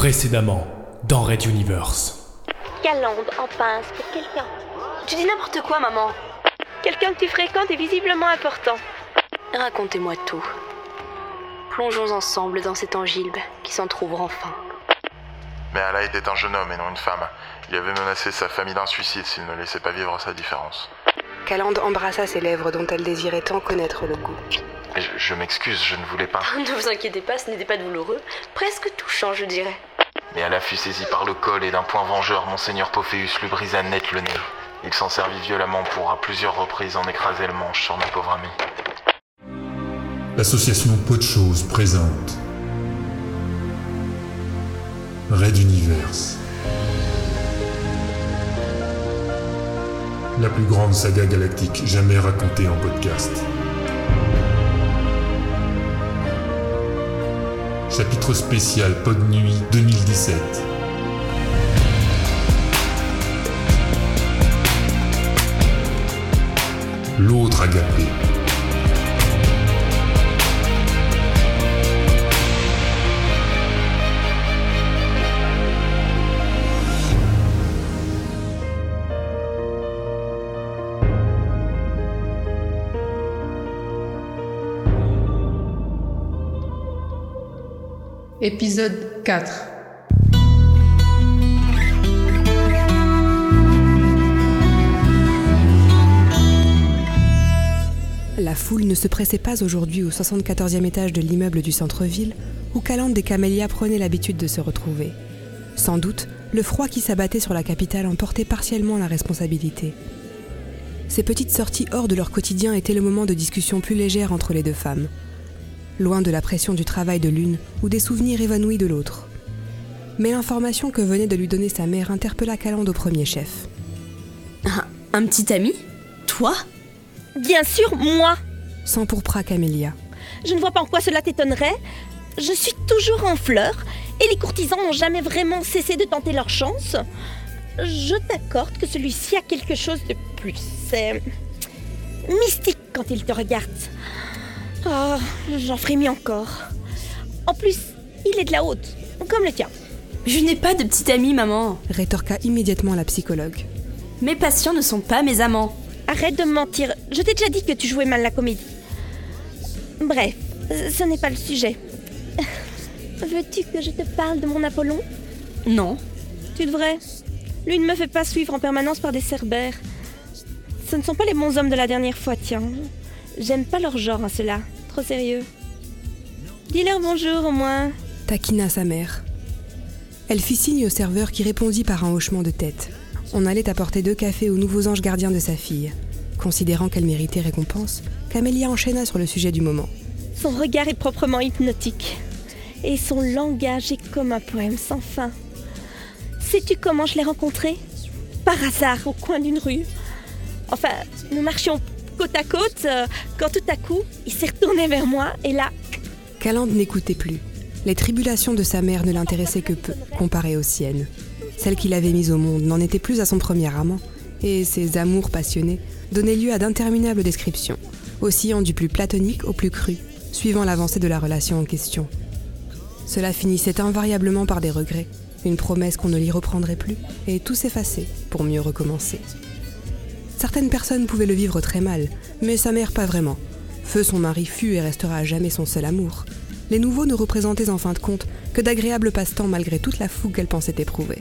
Précédemment, dans Red Universe. Calande en pince pour quelqu'un. Tu dis n'importe quoi, maman. Quelqu'un que tu fréquentes est visiblement important. Racontez-moi tout. Plongeons ensemble dans cet angilbe qui s'en trouvera enfin. Mais Allah était un jeune homme et non une femme. Il avait menacé sa famille d'un suicide s'il ne laissait pas vivre sa différence. Calande embrassa ses lèvres dont elle désirait tant connaître le goût. Je, je m'excuse, je ne voulais pas. Ne vous inquiétez pas, ce n'était pas douloureux. Presque touchant, je dirais. Mais Allah fut saisi par le col et d'un point vengeur, Monseigneur Pophéus lui brisa net le nez. Il s'en servit violemment pour à plusieurs reprises en écraser le manche sur ma pauvre amie. L'association Pot de Choses présente Red Universe. La plus grande saga galactique jamais racontée en podcast. Chapitre spécial Pod Nuit 2017. L'autre agapé. Épisode 4 La foule ne se pressait pas aujourd'hui au 74e étage de l'immeuble du centre-ville où Calande et Camélia prenaient l'habitude de se retrouver. Sans doute, le froid qui s'abattait sur la capitale en portait partiellement la responsabilité. Ces petites sorties hors de leur quotidien étaient le moment de discussion plus légère entre les deux femmes, loin de la pression du travail de l'une ou des souvenirs évanouis de l'autre. Mais l'information que venait de lui donner sa mère interpella Calande au premier chef. Un, un petit ami? Toi? Bien sûr, moi S'empourpra Camélia. Je ne vois pas en quoi cela t'étonnerait. Je suis toujours en fleurs et les courtisans n'ont jamais vraiment cessé de tenter leur chance. Je t'accorde que celui-ci a quelque chose de plus. C'est mystique quand il te regarde. Oh, j'en frémis encore. En plus, il est de la haute, comme le tien. Je n'ai pas de petit ami, maman. Rétorqua immédiatement la psychologue. Mes patients ne sont pas mes amants. Arrête de me mentir. Je t'ai déjà dit que tu jouais mal la comédie. Bref, ce n'est pas le sujet. Veux-tu que je te parle de mon Apollon? Non. Tu devrais. Lui ne me fait pas suivre en permanence par des cerbères. Ce ne sont pas les bons hommes de la dernière fois, tiens. J'aime pas leur genre, hein, ceux-là. Trop sérieux. Dis-leur bonjour au moins. Taquina sa mère. Elle fit signe au serveur qui répondit par un hochement de tête. On allait apporter deux cafés aux nouveaux anges gardiens de sa fille. Considérant qu'elle méritait récompense, Camélia enchaîna sur le sujet du moment. Son regard est proprement hypnotique. Et son langage est comme un poème sans fin. Sais-tu comment je l'ai rencontré? Par hasard, au coin d'une rue. Enfin, nous marchions côte à côte euh, quand tout à coup, il s'est retourné vers moi et là, Calande n'écoutait plus. Les tribulations de sa mère ne l'intéressaient que peu, comparées aux siennes. Celle qu'il avait mise au monde n'en était plus à son premier amant, et ses amours passionnés donnaient lieu à d'interminables descriptions, oscillant du plus platonique au plus cru, suivant l'avancée de la relation en question. Cela finissait invariablement par des regrets, une promesse qu'on ne l'y reprendrait plus, et tout s'effaçait pour mieux recommencer. Certaines personnes pouvaient le vivre très mal, mais sa mère pas vraiment. Feu son mari fut et restera à jamais son seul amour. Les nouveaux ne représentaient en fin de compte que d'agréables passe-temps malgré toute la fougue qu'elle pensait éprouver.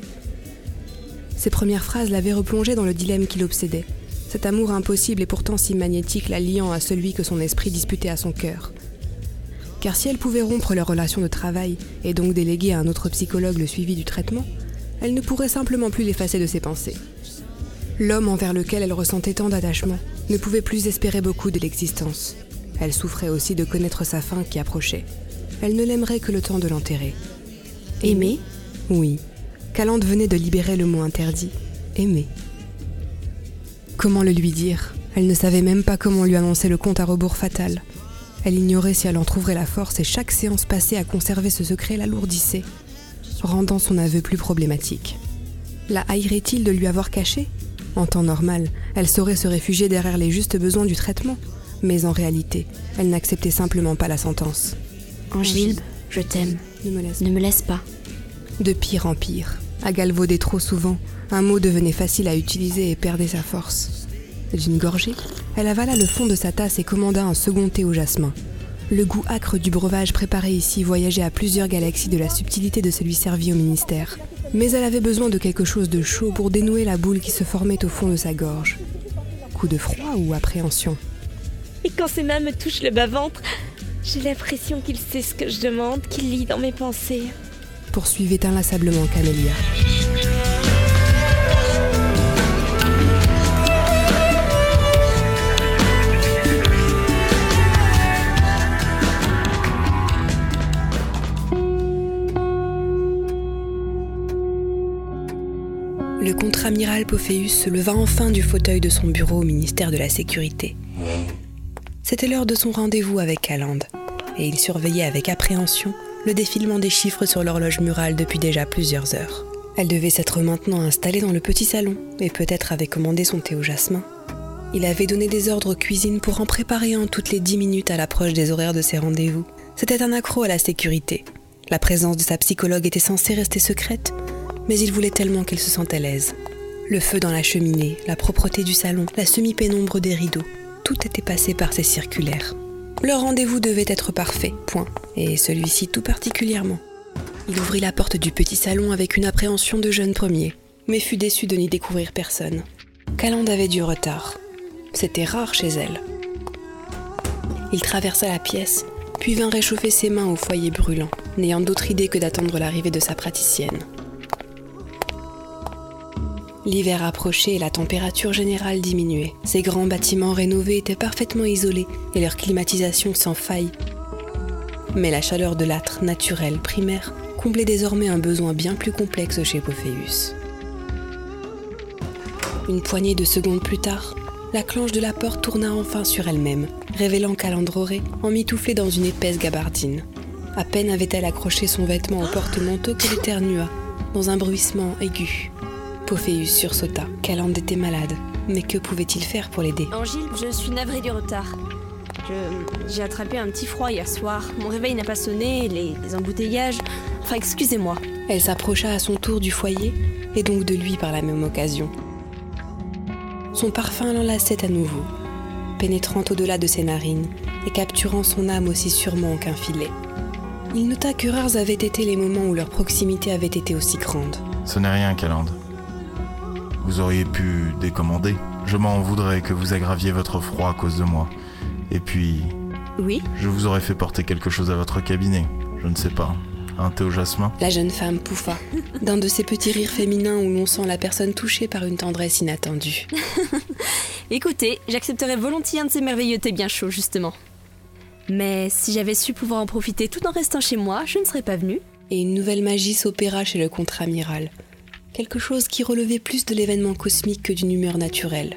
Ses premières phrases l'avaient replongée dans le dilemme qui l'obsédait. Cet amour impossible et pourtant si magnétique la liant à celui que son esprit disputait à son cœur. Car si elle pouvait rompre leur relation de travail et donc déléguer à un autre psychologue le suivi du traitement, elle ne pourrait simplement plus l'effacer de ses pensées. L'homme envers lequel elle ressentait tant d'attachement ne pouvait plus espérer beaucoup de l'existence. Elle souffrait aussi de connaître sa fin qui approchait. Elle ne l'aimerait que le temps de l'enterrer. Aimer? Oui. Calande venait de libérer le mot interdit. Aimer. Comment le lui dire? Elle ne savait même pas comment lui annoncer le compte à rebours fatal. Elle ignorait si elle en trouverait la force et chaque séance passée à conserver ce secret l'alourdissait, rendant son aveu plus problématique. La haïrait-il de lui avoir caché? En temps normal, elle saurait se réfugier derrière les justes besoins du traitement, mais en réalité, elle n'acceptait simplement pas la sentence. Angilbe, je t'aime. Ne me laisse Ne me laisse pas. De pire en pire, à galvauder trop souvent, un mot devenait facile à utiliser et perdait sa force. D'une gorgée, elle avala le fond de sa tasse et commanda un second thé au jasmin. Le goût âcre du breuvage préparé ici voyageait à plusieurs galaxies de la subtilité de celui servi au ministère. Mais elle avait besoin de quelque chose de chaud pour dénouer la boule qui se formait au fond de sa gorge. Coup de froid ou appréhension Et quand ses mains me touchent le bas-ventre, j'ai l'impression qu'il sait ce que je demande, qu'il lit dans mes pensées. Poursuivait inlassablement Camélia. Le contre-amiral Pophéus se leva enfin du fauteuil de son bureau au ministère de la Sécurité. C'était l'heure de son rendez-vous avec Calande, et il surveillait avec appréhension le défilement des chiffres sur l'horloge murale depuis déjà plusieurs heures. Elle devait s'être maintenant installée dans le petit salon, et peut-être avait commandé son thé au jasmin. Il avait donné des ordres aux cuisines pour en préparer un toutes les dix minutes à l'approche des horaires de ses rendez-vous. C'était un accro à la sécurité. La présence de sa psychologue était censée rester secrète, mais il voulait tellement qu'elle se sente à l'aise. Le feu dans la cheminée, la propreté du salon, la semi-pénombre des rideaux, tout était passé par ces circulaires. Leur rendez-vous devait être parfait, point, et celui-ci tout particulièrement. Il ouvrit la porte du petit salon avec une appréhension de jeune premier, mais fut déçu de n'y découvrir personne. Calande avait du retard. C'était rare chez elle. Il traversa la pièce, puis vint réchauffer ses mains au foyer brûlant, n'ayant d'autre idée que d'attendre l'arrivée de sa praticienne. L'hiver approchait et la température générale diminuait. Ces grands bâtiments rénovés étaient parfaitement isolés et leur climatisation sans faille. Mais la chaleur de l'âtre naturel primaire comblait désormais un besoin bien plus complexe chez Pophéus. Une poignée de secondes plus tard, la clenche de la porte tourna enfin sur elle-même, révélant Calandroré emmitouflée dans une épaisse gabardine. À peine avait-elle accroché son vêtement au porte-manteau qu'elle éternua, dans un bruissement aigu. Pophéus sursauta. Calande était malade. Mais que pouvait-il faire pour l'aider? Angile, je suis navrée du retard. Je- J'ai attrapé un petit froid hier soir. Mon réveil n'a pas sonné, les, les embouteillages. Enfin, excusez-moi. Elle s'approcha à son tour du foyer, et donc de lui par la même occasion. Son parfum l'enlaçait à nouveau, pénétrant au-delà de ses narines et capturant son âme aussi sûrement qu'un filet. Il nota que rares avaient été les moments où leur proximité avait été aussi grande. Ce n'est rien, Calande. Vous auriez pu décommander. Je m'en voudrais que vous aggraviez votre froid à cause de moi. Et puis, Oui je vous aurais fait porter quelque chose à votre cabinet. Je ne sais pas. Un thé au jasmin La jeune femme pouffa, d'un de ces petits rires féminins où l'on sent la personne touchée par une tendresse inattendue. Écoutez, j'accepterais volontiers un de ces merveilleux thés bien chauds, justement. Mais si j'avais su pouvoir en profiter tout en restant chez moi, je ne serais pas venue. et une nouvelle magie s'opéra chez le contre-amiral. Quelque chose qui relevait plus de l'événement cosmique que d'une humeur naturelle.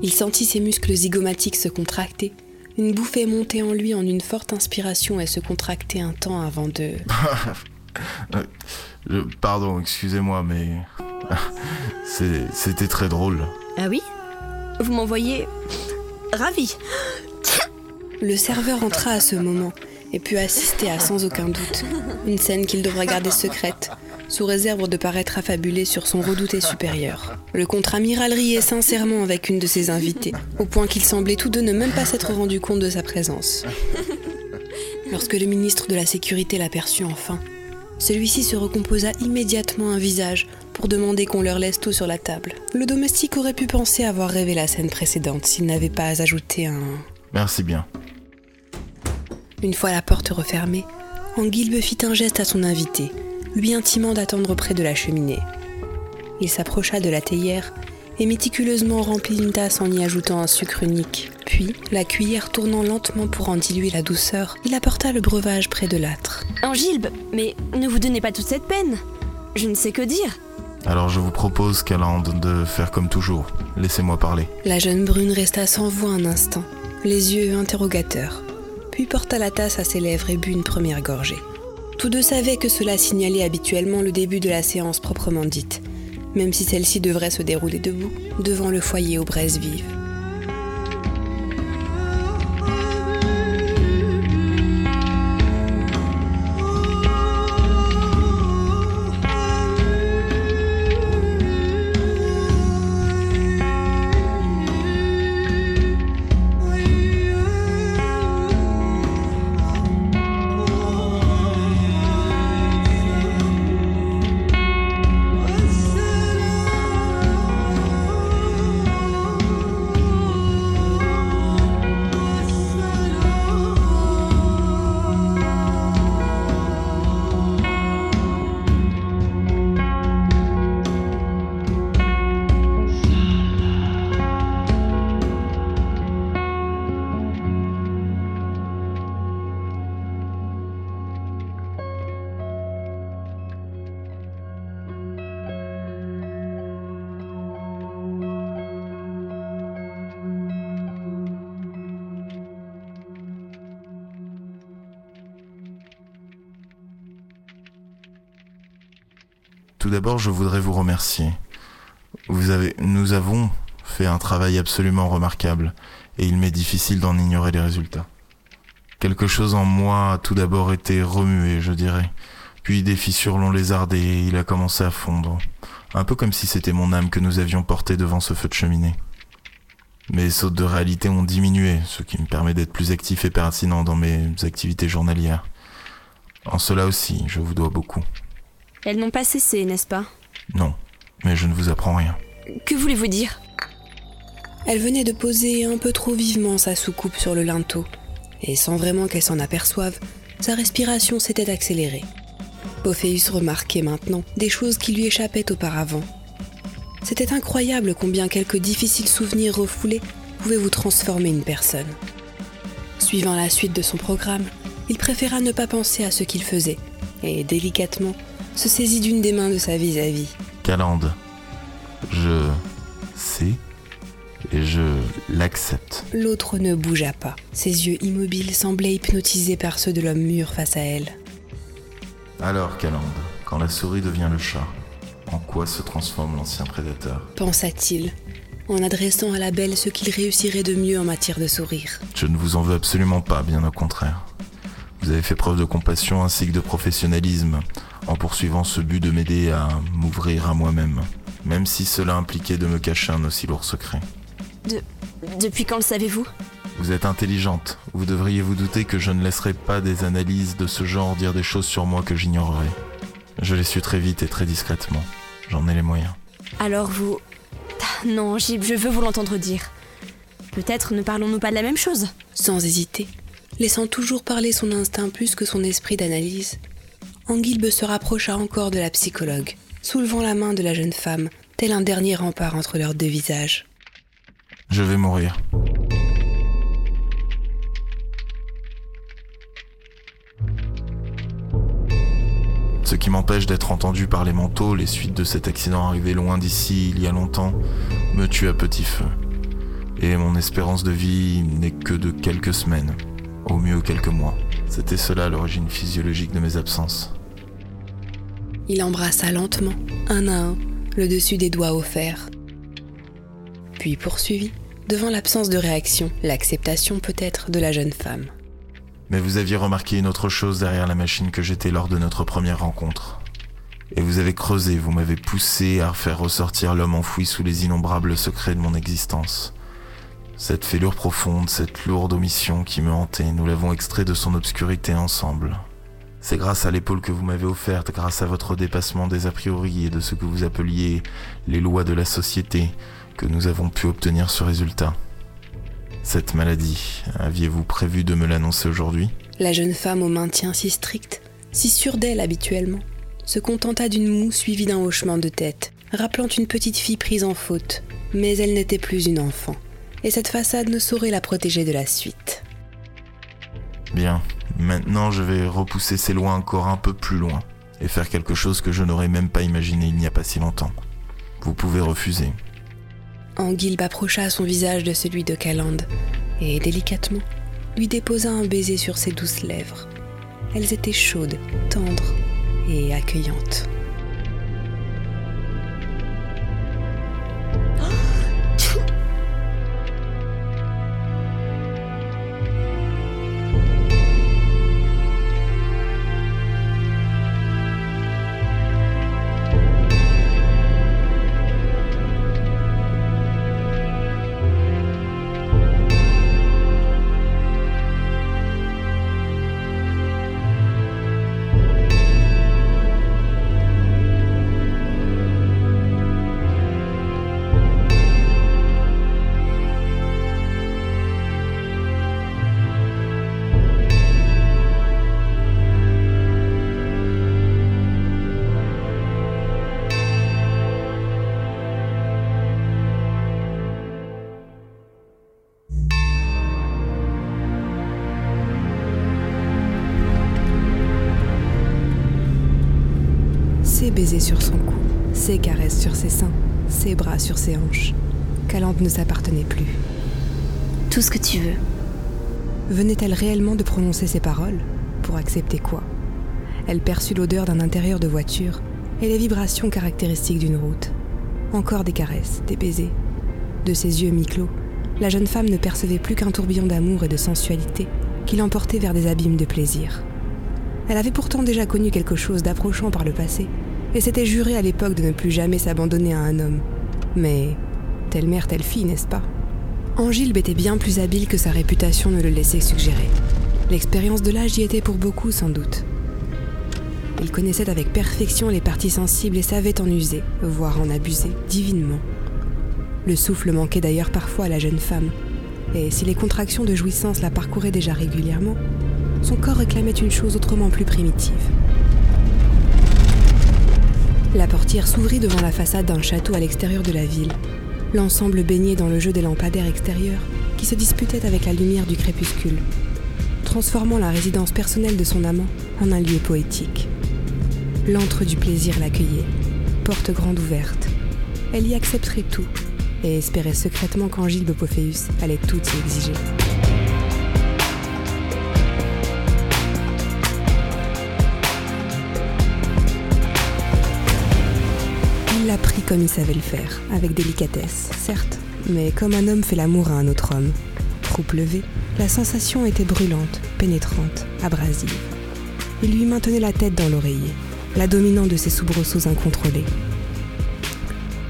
Il sentit ses muscles zygomatiques se contracter, une bouffée monter en lui en une forte inspiration et se contracter un temps avant de... Je- Pardon, excusez-moi, mais. C'était très drôle. Ah oui? Vous m'envoyez... Ravi Le serveur entra à ce moment et put assister à sans aucun doute une scène qu'il devrait garder secrète, sous réserve de paraître affabulé sur son redouté supérieur. Le contre-amiral riait sincèrement avec une de ses invitées, au point qu'ils semblaient tous deux ne même pas s'être rendus compte de sa présence. Lorsque le ministre de la Sécurité l'aperçut enfin, celui-ci se recomposa immédiatement un visage pour demander qu'on leur laisse tout sur la table. Le domestique aurait pu penser avoir rêvé la scène précédente s'il n'avait pas ajouté un... Merci bien. Une fois la porte refermée, Anguilbe fit un geste à son invité, lui intimant d'attendre près de la cheminée. Il s'approcha de la théière et méticuleusement remplit une tasse en y ajoutant un sucre unique. Puis, la cuillère tournant lentement pour en diluer la douceur, il apporta le breuvage près de l'âtre. Angilbe, mais ne vous donnez pas toute cette peine. Je ne sais que dire. Alors je vous propose, Calande, de faire comme toujours. Laissez-moi parler. La jeune brune resta sans voix un instant, les yeux interrogateurs, puis porta la tasse à ses lèvres et but une première gorgée. Tous deux savaient que cela signalait habituellement le début de la séance proprement dite, même si celle-ci devrait se dérouler debout, devant le foyer aux braises vives. Tout d'abord, je voudrais vous remercier. Nous avons fait un travail absolument remarquable, et il m'est difficile d'en ignorer les résultats. Quelque chose en moi a tout d'abord été remué, je dirais. Puis des fissures l'ont lézardé et il a commencé à fondre. Un peu comme si c'était mon âme que nous avions portée devant ce feu de cheminée. Mes sautes de réalité ont diminué, ce qui me permet d'être plus actif et pertinent dans mes activités journalières. En cela aussi, je vous dois beaucoup. Elles n'ont pas cessé, n'est-ce pas? Non, mais je ne vous apprends rien. Que voulez-vous dire? Elle venait de poser un peu trop vivement sa soucoupe sur le linteau, et sans vraiment qu'elle s'en aperçoive, sa respiration s'était accélérée. Pophéus remarquait maintenant des choses qui lui échappaient auparavant. C'était incroyable combien quelques difficiles souvenirs refoulés pouvaient vous transformer une personne. Suivant la suite de son programme, il préféra ne pas penser à ce qu'il faisait, et délicatement se saisit d'une des mains de sa vis-à-vis. Calande, je sais et je l'accepte. L'autre ne bougea pas. Ses yeux immobiles semblaient hypnotisés par ceux de l'homme mûr face à elle. Alors, Calande, quand la souris devient le chat, en quoi se transforme l'ancien prédateur? Pensa-t-il, en adressant à la belle ce qu'il réussirait de mieux en matière de sourire. Je ne vous en veux absolument pas, bien au contraire. Vous avez fait preuve de compassion ainsi que de professionnalisme en poursuivant ce but de m'aider à m'ouvrir à moi-même, même si cela impliquait de me cacher un aussi lourd secret. Depuis quand le savez-vous? Vous êtes intelligente, vous devriez vous douter que je ne laisserai pas des analyses de ce genre dire des choses sur moi que j'ignorerais. Je l'ai su très vite et très discrètement. J'en ai les moyens. Alors vous... Non, Gib, je veux vous l'entendre dire. Peut-être ne parlons-nous pas de la même chose? Sans hésiter, laissant toujours parler son instinct plus que son esprit d'analyse, Anguilbe se rapprocha encore de la psychologue, soulevant la main de la jeune femme, tel un dernier rempart entre leurs deux visages. Je vais mourir. Ce qui m'empêche d'être entendu par les manteaux, les suites de cet accident arrivé loin d'ici il y a longtemps, me tue à petit feu. Et mon espérance de vie n'est que de quelques semaines, au mieux quelques mois. C'était cela l'origine physiologique de mes absences. Il embrassa lentement, un à un, le dessus des doigts offerts. Puis poursuivit, devant l'absence de réaction, l'acceptation peut-être de la jeune femme. Mais vous aviez remarqué une autre chose derrière la machine que j'étais lors de notre première rencontre. Et vous avez creusé, vous m'avez poussé à faire ressortir l'homme enfoui sous les innombrables secrets de mon existence. Cette fêlure profonde, cette lourde omission qui me hantait, nous l'avons extrait de son obscurité ensemble. C'est grâce à l'épaule que vous m'avez offerte, grâce à votre dépassement des a priori et de ce que vous appeliez les lois de la société, que nous avons pu obtenir ce résultat. Cette maladie, aviez-vous prévu de me l'annoncer aujourd'hui? La jeune femme au maintien si strict, si sûre d'elle habituellement, se contenta d'une moue suivie d'un hochement de tête, rappelant une petite fille prise en faute. Mais elle n'était plus une enfant, et cette façade ne saurait la protéger de la suite. Bien, maintenant je vais repousser ces lois encore un peu plus loin, et faire quelque chose que je n'aurais même pas imaginé il n'y a pas si longtemps. Vous pouvez refuser. Anguilbe approcha son visage de celui de Calande et, délicatement, lui déposa un baiser sur ses douces lèvres. Elles étaient chaudes, tendres et accueillantes. Sur son cou, ses caresses sur ses seins, ses bras sur ses hanches. Calande ne s'appartenait plus. Tout ce que tu veux. Venait-elle réellement de prononcer ces paroles? Pour accepter quoi? Elle perçut l'odeur d'un intérieur de voiture et les vibrations caractéristiques d'une route. Encore des caresses, des baisers. De ses yeux mi-clos, la jeune femme ne percevait plus qu'un tourbillon d'amour et de sensualité qui l'emportait vers des abîmes de plaisir. Elle avait pourtant déjà connu quelque chose d'approchant par le passé, et s'était juré à l'époque de ne plus jamais s'abandonner à un homme. Mais telle mère, telle fille, n'est-ce pas? Angilbe était bien plus habile que sa réputation ne le laissait suggérer. L'expérience de l'âge y était pour beaucoup sans doute. Il connaissait avec perfection les parties sensibles et savait en user, voire en abuser, divinement. Le souffle manquait d'ailleurs parfois à la jeune femme, et si les contractions de jouissance la parcouraient déjà régulièrement, son corps réclamait une chose autrement plus primitive. La portière s'ouvrit devant la façade d'un château à l'extérieur de la ville, l'ensemble baigné dans le jeu des lampadaires extérieurs qui se disputaient avec la lumière du crépuscule, transformant la résidence personnelle de son amant en un lieu poétique. L'antre du plaisir l'accueillait, porte grande ouverte. Elle y accepterait tout et espérait secrètement qu'Angile Pophéus allait tout y exiger. Il l'a pris comme il savait le faire, avec délicatesse, certes, mais comme un homme fait l'amour à un autre homme. Croupe levée, la sensation était brûlante, pénétrante, abrasive. Il lui maintenait la tête dans l'oreiller, la dominant de ses soubresauts incontrôlés.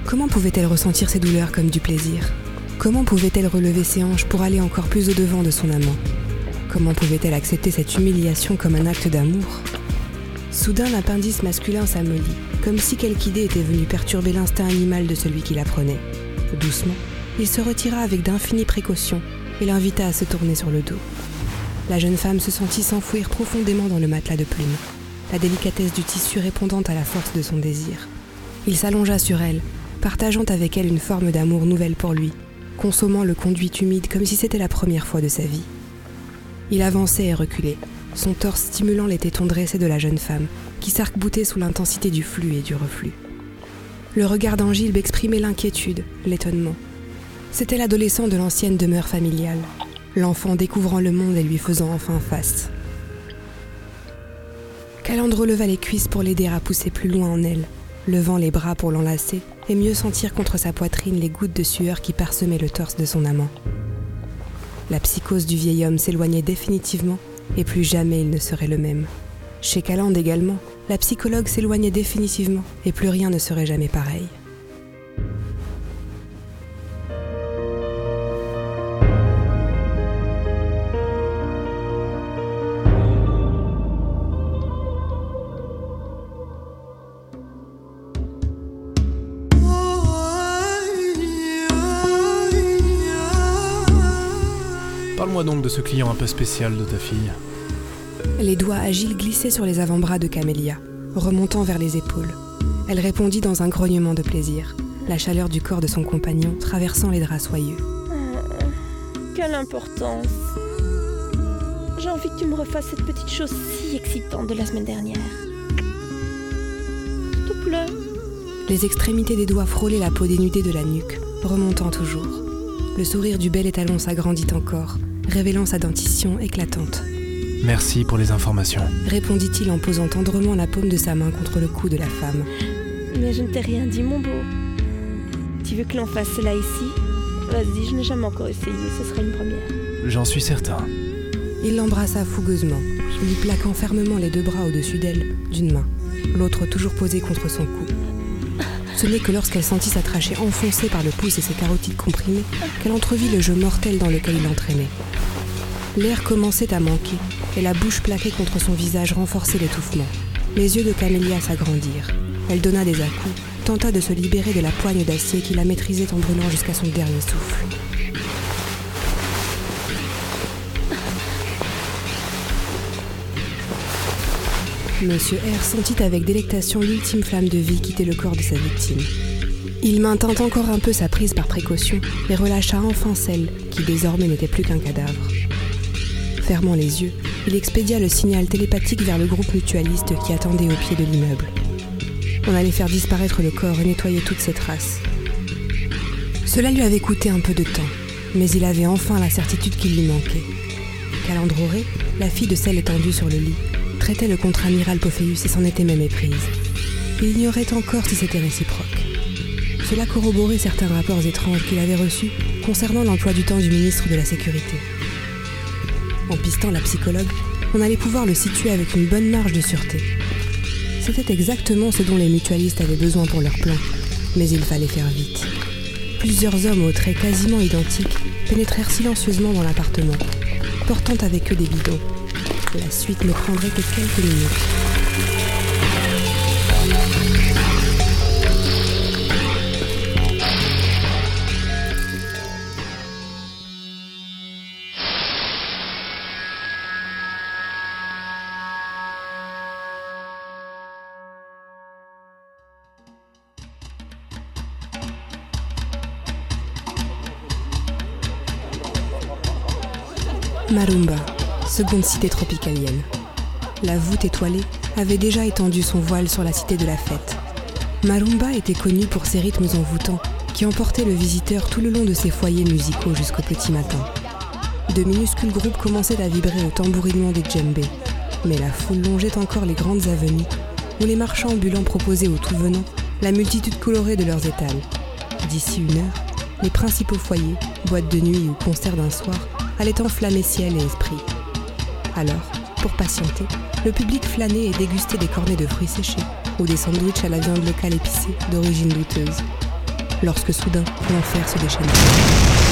Comment pouvait-elle ressentir ces douleurs comme du plaisir? Comment pouvait-elle relever ses hanches pour aller encore plus au-devant de son amant? Comment pouvait-elle accepter cette humiliation comme un acte d'amour? Soudain, l'appendice masculin s'amollit, comme si quelque idée était venue perturber l'instinct animal de celui qui la prenait. Doucement, il se retira avec d'infinies précautions et l'invita à se tourner sur le dos. La jeune femme se sentit s'enfouir profondément dans le matelas de plumes, la délicatesse du tissu répondant à la force de son désir. Il s'allongea sur elle, partageant avec elle une forme d'amour nouvelle pour lui, consommant le conduit humide comme si c'était la première fois de sa vie. Il avançait et reculait, son torse stimulant les tétons dressés de la jeune femme, qui s'arc-boutait sous l'intensité du flux et du reflux. Le regard d'Angilbe exprimait l'inquiétude, l'étonnement. C'était l'adolescent de l'ancienne demeure familiale, l'enfant découvrant le monde et lui faisant enfin face. Calandre leva les cuisses pour l'aider à pousser plus loin en elle, levant les bras pour l'enlacer et mieux sentir contre sa poitrine les gouttes de sueur qui parsemaient le torse de son amant. La psychose du vieil homme s'éloignait définitivement et plus jamais il ne serait le même. Chez Calande également, la psychologue s'éloignait définitivement et plus rien ne serait jamais pareil. Donc de ce client un peu spécial de ta fille. Les doigts agiles glissaient sur les avant-bras de Camélia, remontant vers les épaules. Elle répondit dans un grognement de plaisir, la chaleur du corps de son compagnon traversant les draps soyeux. Euh, quelle importance. J'ai envie que tu me refasses cette petite chose si excitante de la semaine dernière. Te plaît. Les extrémités des doigts frôlaient la peau dénudée de la nuque, remontant toujours. Le sourire du bel étalon s'agrandit encore, révélant sa dentition éclatante. Merci pour les informations. Répondit-il en posant tendrement la paume de sa main contre le cou de la femme. Mais je ne t'ai rien dit, mon beau. Tu veux que l'on fasse cela ici? Vas-y, je n'ai jamais encore essayé, ce sera une première. J'en suis certain. Il l'embrassa fougueusement, lui plaquant fermement les deux bras au-dessus d'elle, d'une main, l'autre toujours posée contre son cou. Ce n'est que lorsqu'elle sentit sa trachée enfoncée par le pouce et ses carotides comprimées qu'elle entrevit le jeu mortel dans lequel il l'entraînait. L'air commençait à manquer, et la bouche plaquée contre son visage renforçait l'étouffement. Les yeux de Camélia s'agrandirent. Elle donna des à-coups, tenta de se libérer de la poigne d'acier qui la maîtrisait en brûlant jusqu'à son dernier souffle. Monsieur R sentit avec délectation l'ultime flamme de vie quitter le corps de sa victime. Il maintint encore un peu sa prise par précaution et relâcha enfin celle qui désormais n'était plus qu'un cadavre. Fermant les yeux, il expédia le signal télépathique vers le groupe mutualiste qui attendait au pied de l'immeuble. On allait faire disparaître le corps et nettoyer toutes ses traces. Cela lui avait coûté un peu de temps, mais il avait enfin la certitude qu'il lui manquait. Calandroré, la fille de celle étendue sur le lit, traitait le contre-amiral Pophéus et s'en était même éprise. et ignorait encore si c'était réciproque. Cela corroborait certains rapports étranges qu'il avait reçus concernant l'emploi du temps du ministre de la Sécurité. En pistant la psychologue, on allait pouvoir le situer avec une bonne marge de sûreté. C'était exactement ce dont les mutualistes avaient besoin pour leur plan, mais il fallait faire vite. Plusieurs hommes aux traits quasiment identiques pénétrèrent silencieusement dans l'appartement, portant avec eux des bidons. La suite ne prendrait que quelques minutes. Marumba, seconde cité tropicalienne. La voûte étoilée avait déjà étendu son voile sur la cité de la fête. Marumba était connue pour ses rythmes envoûtants qui emportaient le visiteur tout le long de ses foyers musicaux jusqu'au petit matin. De minuscules groupes commençaient à vibrer au tambourinement des djembés, mais la foule longeait encore les grandes avenues où les marchands ambulants proposaient aux tout venants la multitude colorée de leurs étals. D'ici une heure, les principaux foyers, boîtes de nuit ou concerts d'un soir allait enflammer ciel et esprit. Alors, pour patienter, le public flânait et dégustait des cornets de fruits séchés ou des sandwichs à la viande locale épicée d'origine douteuse. Lorsque soudain, l'enfer se déchaînait.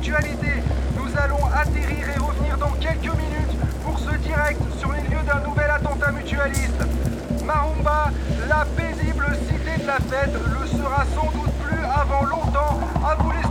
Nous allons atterrir et revenir dans quelques minutes pour ce direct sur les lieux d'un nouvel attentat mutualiste. Marumba, la paisible cité de la fête, le sera sans doute plus avant longtemps. À vous les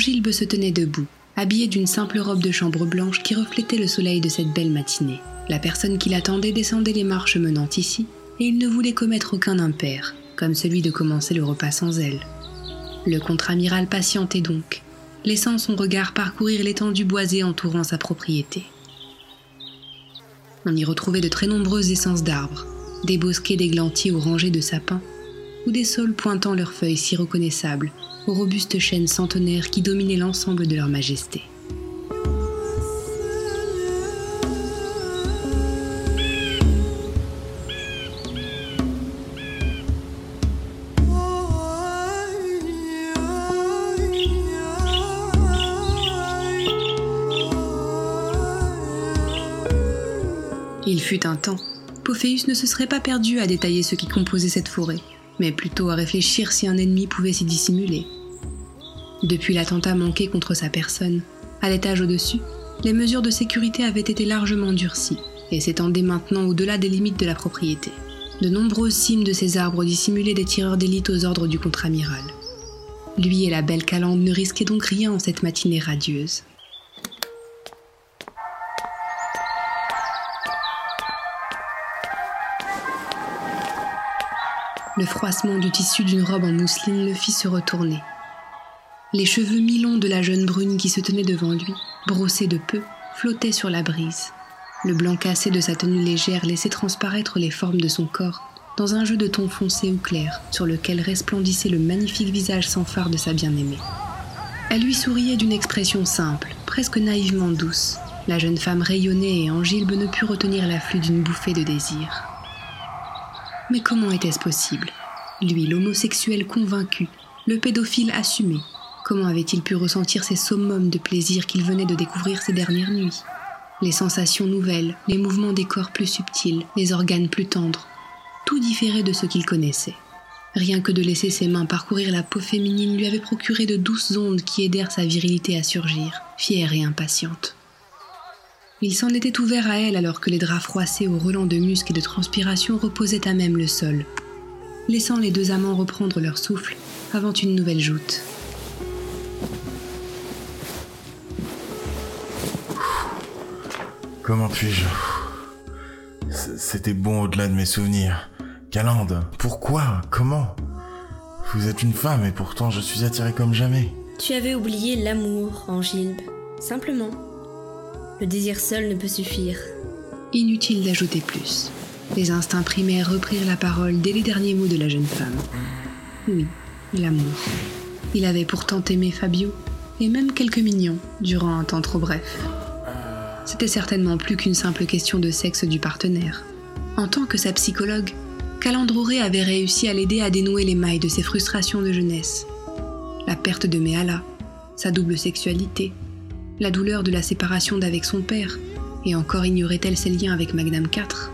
Angilbe se tenait debout, habillée d'une simple robe de chambre blanche qui reflétait le soleil de cette belle matinée. La personne qui l'attendait descendait les marches menant ici, et il ne voulait commettre aucun impair, comme celui de commencer le repas sans elle. Le contre-amiral patientait donc, laissant son regard parcourir l'étendue boisée entourant sa propriété. On y retrouvait de très nombreuses essences d'arbres, des bosquets d'églantiers ou rangées de sapins, ou des saules pointant leurs feuilles si reconnaissables aux robustes chênes centenaires qui dominaient l'ensemble de leur majesté. Il fut un temps, Pophéus ne se serait pas perdu à détailler ce qui composait cette forêt, mais plutôt à réfléchir si un ennemi pouvait s'y dissimuler. Depuis l'attentat manqué contre sa personne, à l'étage au-dessus, les mesures de sécurité avaient été largement durcies et s'étendaient maintenant au-delà des limites de la propriété. De nombreuses cimes de ces arbres dissimulaient des tireurs d'élite aux ordres du contre-amiral. Lui et la belle Calandre ne risquaient donc rien en cette matinée radieuse. Le froissement du tissu d'une robe en mousseline le fit se retourner. Les cheveux mi-longs de la jeune brune qui se tenait devant lui, brossés de peu, flottaient sur la brise. Le blanc cassé de sa tenue légère laissait transparaître les formes de son corps dans un jeu de tons foncés ou clairs sur lequel resplendissait le magnifique visage sans phare de sa bien-aimée. Elle lui souriait d'une expression simple, presque naïvement douce, La jeune femme rayonnait et Angilbe ne put retenir l'afflux d'une bouffée de désir. Mais comment était-ce possible? Lui, l'homosexuel convaincu, le pédophile assumé, comment avait-il pu ressentir ces summums de plaisir qu'il venait de découvrir ces dernières nuits? Les sensations nouvelles, les mouvements des corps plus subtils, les organes plus tendres, tout différait de ce qu'il connaissait. Rien que de laisser ses mains parcourir la peau féminine lui avait procuré de douces ondes qui aidèrent sa virilité à surgir, fière et impatiente. Il s'en était ouvert à elle alors que les draps froissés au relents de musc et de transpiration reposaient à même le sol, laissant les deux amants reprendre leur souffle avant une nouvelle joute. Comment puis-je? C'était bon au-delà de mes souvenirs. Calande, pourquoi? Comment? Vous êtes une femme et pourtant je suis attiré comme jamais. Tu avais oublié l'amour, Angilbe. Simplement. Le désir seul ne peut suffire. Inutile d'ajouter plus. Les instincts primaires reprirent la parole dès les derniers mots de la jeune femme. Oui, l'amour. Il avait pourtant aimé Fabio, et même quelques mignons, durant un temps trop bref. C'était certainement plus qu'une simple question de sexe du partenaire. En tant que sa psychologue, Calandroré avait réussi à l'aider à dénouer les mailles de ses frustrations de jeunesse. La perte de Méala, sa double sexualité, la douleur de la séparation d'avec son père, et encore ignorait-elle ses liens avec Magnam IV.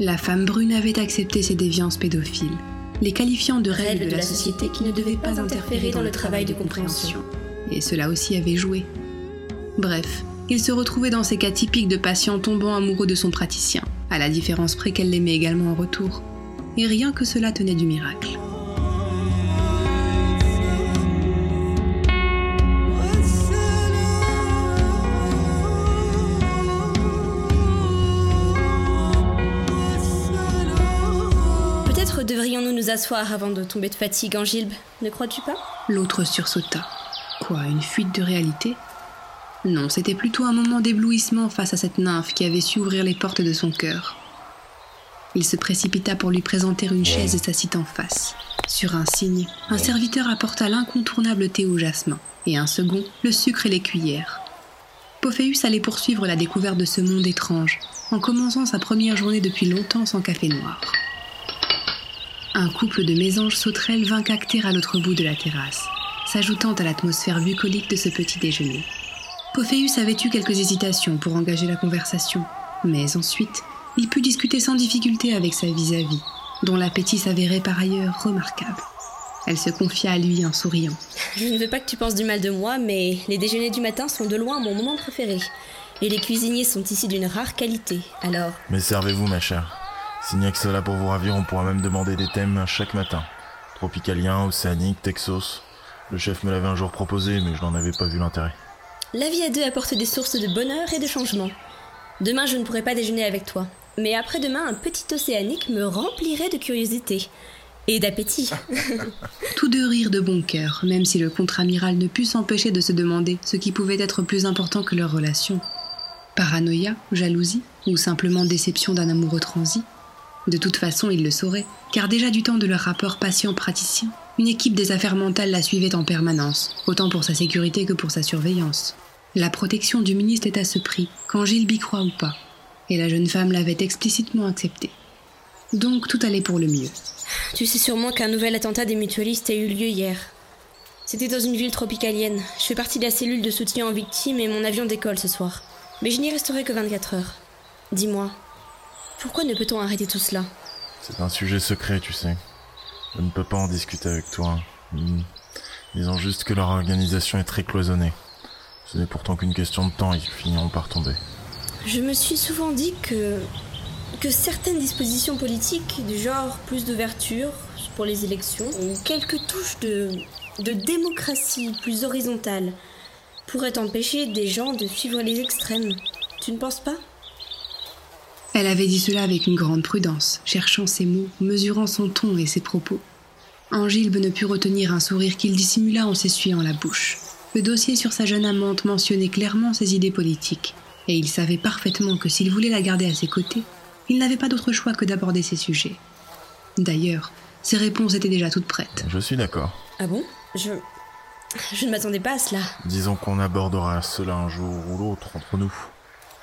La femme brune avait accepté ses déviances pédophiles, les qualifiant de règles de la société qui ne devaient pas interférer dans le travail de compréhension. Et cela aussi avait joué. Bref, il se retrouvait dans ces cas typiques de patients tombant amoureux de son praticien, à la différence près qu'elle l'aimait également en retour. Et rien que cela tenait du miracle. Avant de tomber de fatigue, Angilbe, ne crois-tu pas? L'autre sursauta. Quoi, une fuite de réalité? Non, c'était plutôt un moment d'éblouissement face à cette nymphe qui avait su ouvrir les portes de son cœur. Il se précipita pour lui présenter une chaise et s'assit en face. Sur un signe, un serviteur apporta l'incontournable thé au jasmin, et un second, le sucre et les cuillères. Pophéus allait poursuivre la découverte de ce monde étrange, en commençant sa première journée depuis longtemps sans café noir. Un couple de mésanges sauterelles vint cacter à l'autre bout de la terrasse, s'ajoutant à l'atmosphère bucolique de ce petit déjeuner. Pophéus avait eu quelques hésitations pour engager la conversation, mais ensuite, il put discuter sans difficulté avec sa vis-à-vis, dont l'appétit s'avérait par ailleurs remarquable. Elle se confia à lui en souriant. Je ne veux pas que tu penses du mal de moi, mais les déjeuners du matin sont de loin mon moment préféré. Et les cuisiniers sont ici d'une rare qualité, alors... Mais servez-vous, ma chère. S'il n'y a que cela pour vous ravir, on pourra même demander des thèmes chaque matin. Tropicalien, océanique, Texos. Le chef me l'avait un jour proposé, mais je n'en avais pas vu l'intérêt. La vie à deux apporte des sources de bonheur et de changement. Demain, je ne pourrai pas déjeuner avec toi. Mais après-demain, un petit océanique me remplirait de curiosité. Et d'appétit. Tous deux rirent de bon cœur, même si le contre-amiral ne put s'empêcher de se demander ce qui pouvait être plus important que leur relation. Paranoïa, jalousie, ou simplement déception d'un amoureux transi? De toute façon, il le saurait, car déjà du temps de leur rapport patient-praticien, une équipe des affaires mentales la suivait en permanence, autant pour sa sécurité que pour sa surveillance. La protection du ministre est à ce prix, quand Gilles y croit ou pas, et la jeune femme l'avait explicitement accepté. Donc tout allait pour le mieux. tu sais sûrement qu'un nouvel attentat des mutualistes a eu lieu hier. C'était dans une ville tropicalienne. Je fais partie de la cellule de soutien aux victimes et mon avion décolle ce soir. Mais je n'y resterai que 24 heures. Dis-moi, pourquoi ne peut-on arrêter tout cela C'est un sujet secret, tu sais. Je ne peux pas en discuter avec toi. Hmm. Disons juste que leur organisation est très cloisonnée. Ce n'est pourtant qu'une question de temps, ils finiront par tomber. Je me suis souvent dit que que certaines dispositions politiques du genre plus d'ouverture pour les élections ou quelques touches de, de démocratie plus horizontale pourraient empêcher des gens de suivre les extrêmes. Tu ne penses pas? Elle avait dit cela avec une grande prudence, cherchant ses mots, mesurant son ton et ses propos. Angilbe ne put retenir un sourire qu'il dissimula en s'essuyant la bouche. Le dossier sur sa jeune amante mentionnait clairement ses idées politiques, et il savait parfaitement que s'il voulait la garder à ses côtés, il n'avait pas d'autre choix que d'aborder ces sujets. D'ailleurs, ses réponses étaient déjà toutes prêtes. Je suis d'accord. Ah bon? Je. Je ne m'attendais pas à cela. Disons qu'on abordera cela un jour ou l'autre entre nous.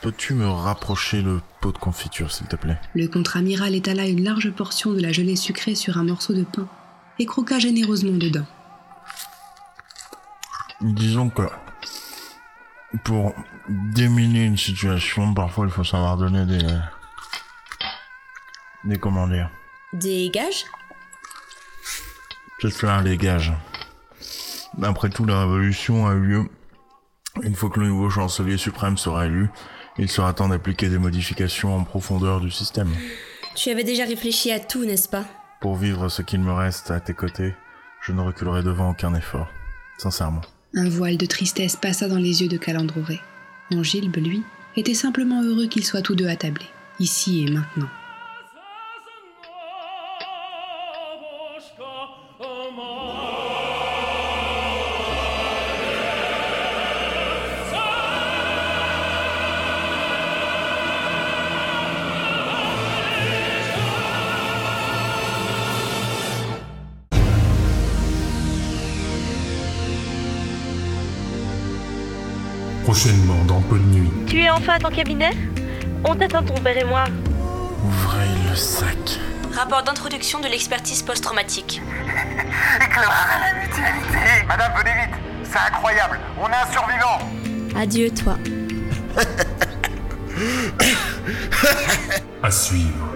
Peux-tu me rapprocher le pot de confiture, s'il te plaît? Le contre-amiral étala une large portion de la gelée sucrée sur un morceau de pain et croqua généreusement dedans. Disons que pour déminer une situation, parfois il faut savoir donner des des comment dire. Des gages? C'est faire les gages. Après tout, la révolution a eu lieu. Une fois que le nouveau chancelier suprême sera élu, il sera temps d'appliquer des modifications en profondeur du système. Tu avais déjà réfléchi à tout, n'est-ce pas? Pour vivre ce qu'il me reste à tes côtés, je ne reculerai devant aucun effort. Sincèrement. Un voile de tristesse passa dans les yeux de Calandroré. Angilbe, lui, était simplement heureux qu'ils soient tous deux attablés, ici et maintenant. Enfin à ton cabinet On t'attend ton père et moi. Ouvrez le sac. Rapport d'introduction de l'expertise post-traumatique. Éclairera la mutualité Madame, venez vite C'est incroyable On a un survivant Adieu, toi. À suivre.